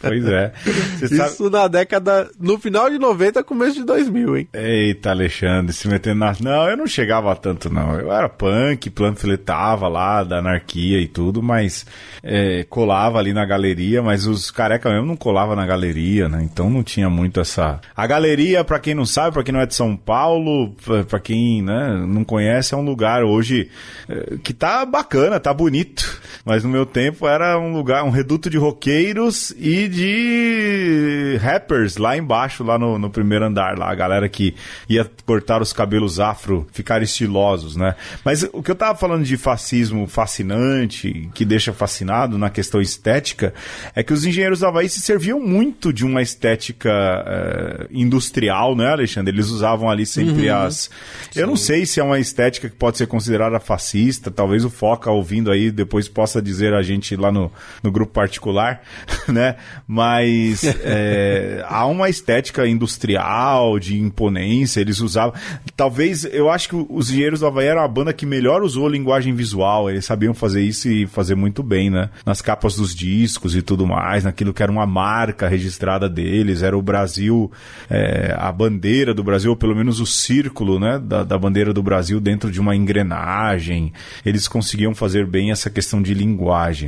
Pois é. Você Isso sabe... na década. No final de 90, começo de 2000, hein? Eita, Alexandre, se metendo na. Não, eu não chegava tanto, não. Eu era punk, panfletava lá da anarquia e tudo, mas é, colava ali na galeria, mas os careca mesmo não colava na galeria, né? Então não tinha muito essa. A galeria, pra quem não sabe, pra quem não é de São Paulo, pra- pra quem né, não conhece, é um lugar hoje é, que tá bacana, tá bonito. Mas no meu tempo era um lugar, um reduto de roqueiros e de rappers lá embaixo, lá no, no primeiro andar, lá, a galera que ia cortar os cabelos afro, ficar estilosos, né? Mas o que eu tava falando de fascismo fascinante, que deixa fascinado na questão estética, é que os engenheiros do Havaí se serviam muito de uma estética eh, industrial, né, Alexandre? Eles usavam ali sempre as. Eu não sei se é uma estética que pode ser considerada fascista, talvez o Foca ouvindo aí depois possa dizer a gente lá no, no grupo particular, né? Mas é, há uma estética industrial, de imponência, eles usavam. Talvez, eu acho que os Engenheiros do Havaí era a banda que melhor usou a linguagem visual, eles sabiam fazer isso e fazer muito bem, né? Nas capas dos discos e tudo mais, naquilo que era uma marca registrada deles, era o Brasil, é, a bandeira do Brasil, ou pelo menos o círculo, né? Da, da bandeira do Brasil dentro de uma engrenagem. Eles conseguiam fazer bem essa questão de linguagem,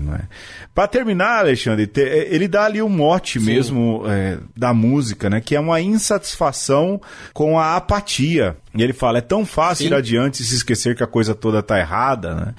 não é? Para terminar, Alexandre, te- ele dá ali o mote mesmo é, da música, né? Que é uma insatisfação com a apatia. E ele fala: é tão fácil ir adiante e se esquecer que a coisa toda tá errada, né?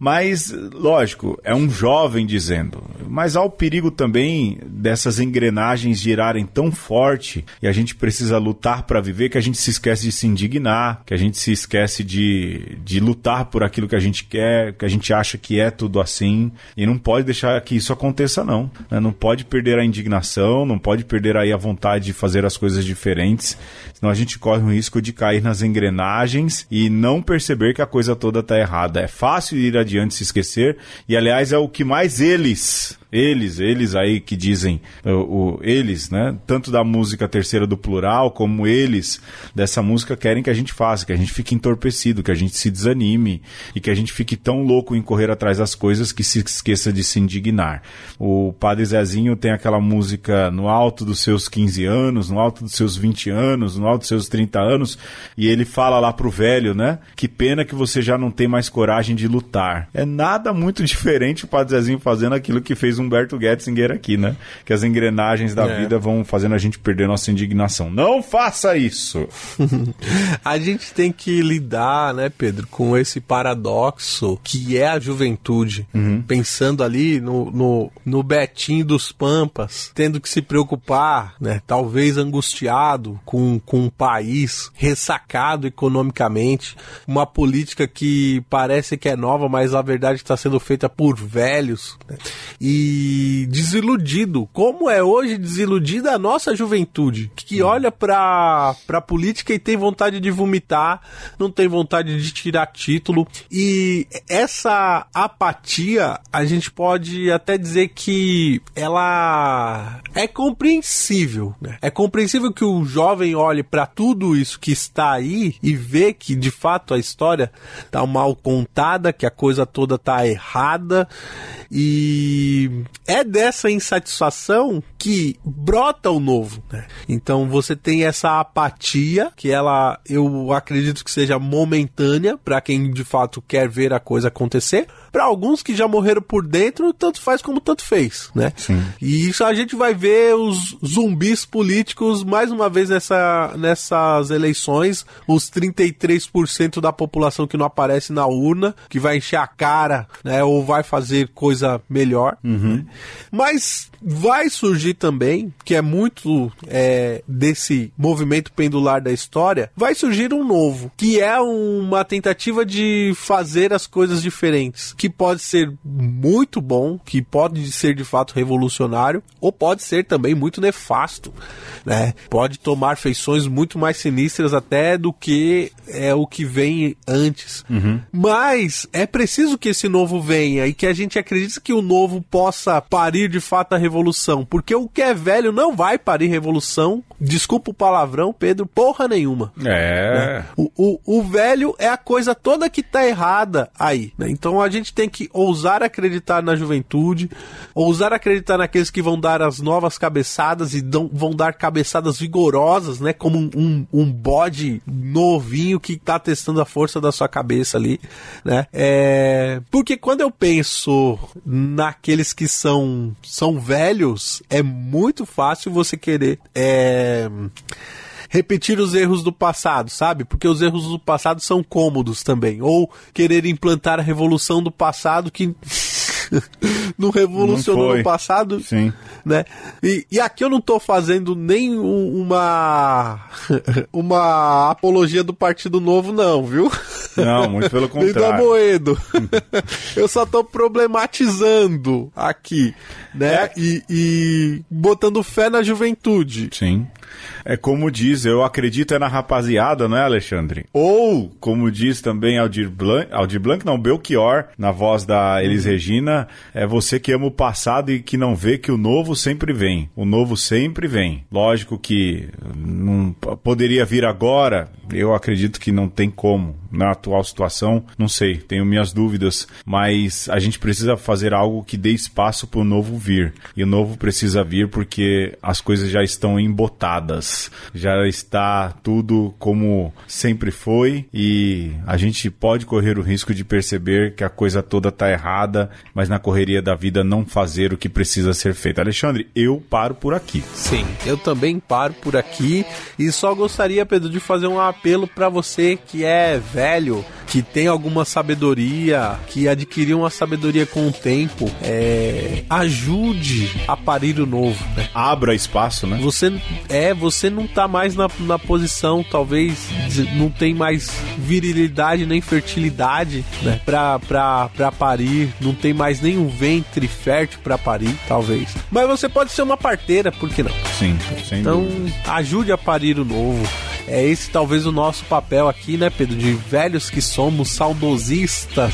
Mas, lógico, é um jovem dizendo. Mas há o perigo também dessas engrenagens girarem tão forte e a gente precisa lutar para viver que a gente se esquece de se indignar, que a gente se esquece de, de lutar por aquilo que a gente quer, que a gente acha que é tudo assim. E não pode deixar que isso aconteça, não. né? Não pode perder a indignação, não pode perder aí a vontade de fazer as coisas diferentes. Senão a gente corre o risco de cair nas engrenagens e não perceber que a coisa toda tá errada. É fácil ir adiante e se esquecer. E aliás, é o que mais eles eles, eles aí que dizem, o, o- eles, né? Tanto da música terceira do plural, como eles dessa música querem que a gente faça, que a gente fique entorpecido, que a gente se desanime e que a gente fique tão louco em correr atrás das coisas que se esqueça de se indignar. O Padre Zezinho tem aquela música no alto dos seus 15 anos, no alto dos seus 20 anos, no alto dos seus 30 anos, e ele fala lá pro velho, né? Que pena que você já não tem mais coragem de lutar. É nada muito diferente o Padre Zezinho fazendo aquilo que fez Humberto Getzinger aqui, né? Que as engrenagens da É. vida vão fazendo a gente perder nossa indignação. Não faça isso! A gente tem que lidar, né, Pedro, com esse paradoxo que é a juventude. Pensando ali no, no, no Betinho dos Pampas, tendo que se preocupar, né, talvez angustiado com, com um país ressacado economicamente, uma política que parece que é nova, mas na verdade está sendo feita por velhos. né, E desiludido, como é hoje desiludida a nossa juventude, que olha pra, pra política e tem vontade de vomitar, não tem vontade de tirar título. E essa apatia, a gente pode até dizer que ela é compreensível. Né? É compreensível que o jovem olhe pra tudo isso que está aí e vê que de fato a história tá mal contada, que a coisa toda tá errada. E é dessa insatisfação que brota o novo. né? Então você tem essa apatia, que ela eu acredito que seja momentânea para quem de fato quer ver a coisa acontecer. Para alguns que já morreram por dentro, tanto faz como tanto fez, né? Sim. E isso a gente vai ver os zumbis políticos mais uma vez nessa, nessas eleições, os 33% da população que não aparece na urna, que vai encher a cara, né, ou vai fazer coisa melhor. né? Mas vai surgir também, que é muito é, desse movimento pendular da história, vai surgir um novo, que é uma tentativa de fazer as coisas diferentes, que pode ser muito bom, que pode ser de fato revolucionário, ou pode ser também muito nefasto, né? Pode tomar feições muito mais sinistras até do que é o que vem antes. Mas é preciso que esse novo venha e que a gente acredite que o novo possa parir de fato a revolução, porque o que é velho não vai parir revolução desculpa o palavrão, Pedro, porra nenhuma. É. O, o, o velho é a coisa toda que tá errada aí. Né? Então a gente tem que ousar acreditar na juventude, ousar acreditar naqueles que vão dar as novas cabeçadas e dão, vão dar cabeçadas vigorosas, né? Como um, um, um bode novinho que tá testando a força da sua cabeça ali, né? É... Porque quando eu penso naqueles que são, são velhos, é muito fácil você querer. É repetir os erros do passado, sabe? Porque os erros do passado são cômodos também. Ou querer implantar a revolução do passado que não revolucionou Não foi. no passado, Sim. né? E, e aqui eu não tô fazendo nem um- uma uma apologia do Partido Novo, não, viu? Não, muito pelo Nem do contrário. Amoedo. eu só tô problematizando aqui, né? É. E, e botando fé na juventude. Sim. É como diz, eu acredito é na rapaziada, não é, Alexandre? Ou, como diz também Aldir Blanc, Aldir Blanc não, Belchior, na voz da Elis Regina, é você que ama o passado e que não vê que o novo sempre vem. O novo sempre vem. Lógico que não poderia vir agora, eu acredito que não tem como. Na atual situação, não sei, tenho minhas dúvidas, mas a gente precisa fazer algo que dê espaço para o novo vir. E o novo precisa vir porque as coisas já estão embotadas, já está tudo como sempre foi e a gente pode correr o risco de perceber que a coisa toda está errada, mas na correria da vida não fazer o que precisa ser feito. Alexandre, eu paro por aqui. Sim, eu também paro por aqui e só gostaria, Pedro, de fazer um apelo para você que é velho, que tem alguma sabedoria, que adquiriu uma sabedoria com o tempo, é, ajude a parir o novo, né? Abra espaço, né? Você é, você não tá mais na, na posição, talvez não tem mais virilidade nem fertilidade, né? Pra, pra, pra parir, não tem mais nenhum ventre fértil pra parir, talvez. Mas você pode ser uma parteira, por que não? Sim, sem Então, dúvida. ajude a parir o novo. É esse talvez o nosso papel aqui, né, Pedro? De velhos que somos, saudosistas,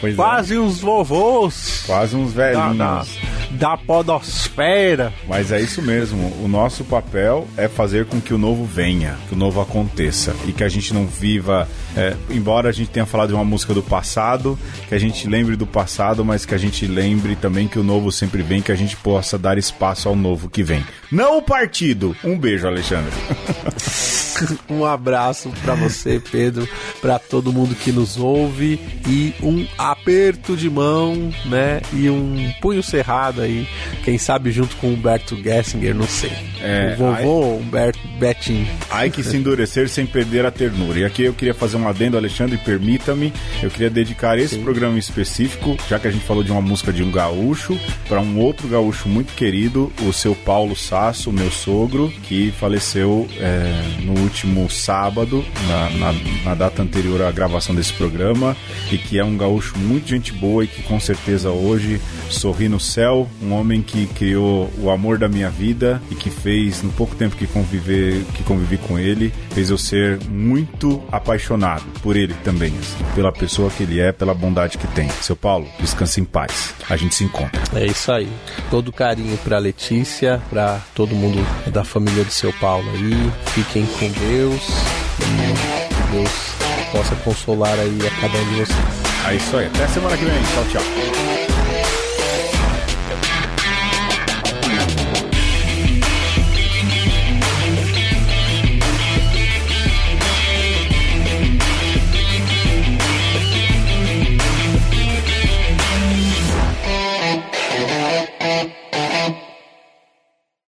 Pois é. quase uns vovôs Quase uns velhinhos. da, da podosfera. Mas é isso mesmo. O nosso papel é fazer com que o novo venha, que o novo aconteça e que a gente não viva. é, embora a gente tenha falado de uma música do passado, que a gente lembre do passado, mas que a gente lembre também que o novo sempre vem, que a gente possa dar espaço ao novo que vem. Não o partido. Um beijo, Alexandre. Um abraço pra você, Pedro, pra todo mundo que nos ouve e um aperto de mão, né? E um punho cerrado aí, quem sabe junto com o Humberto Gessinger, não sei. É, o vovô Humberto Betinho. Ai que se endurecer sem perder a ternura. E aqui eu queria fazer um adendo, Alexandre, permita-me. Eu queria dedicar esse programa em específico, já que a gente falou de uma música de um gaúcho, para um outro gaúcho muito querido, o seu Paulo Sasso, meu sogro, que faleceu é, no último sábado, na, na- na data anterior à gravação desse programa, e que é um gaúcho muito gente boa e que com certeza hoje sorri no céu, um homem que criou o amor da minha vida e que fez, no pouco tempo que conviver, que convivi com ele, fez eu ser muito apaixonado por ele também, assim, pela pessoa que ele é, pela bondade que tem. Seu Paulo, descanse em paz. A gente se encontra. É isso aí. Todo carinho pra Letícia, pra todo mundo da família do seu Paulo aí. Fiquem com Deus Deus possa consolar aí a cada um de vocês. É isso aí. Até semana que vem. Tchau, tchau.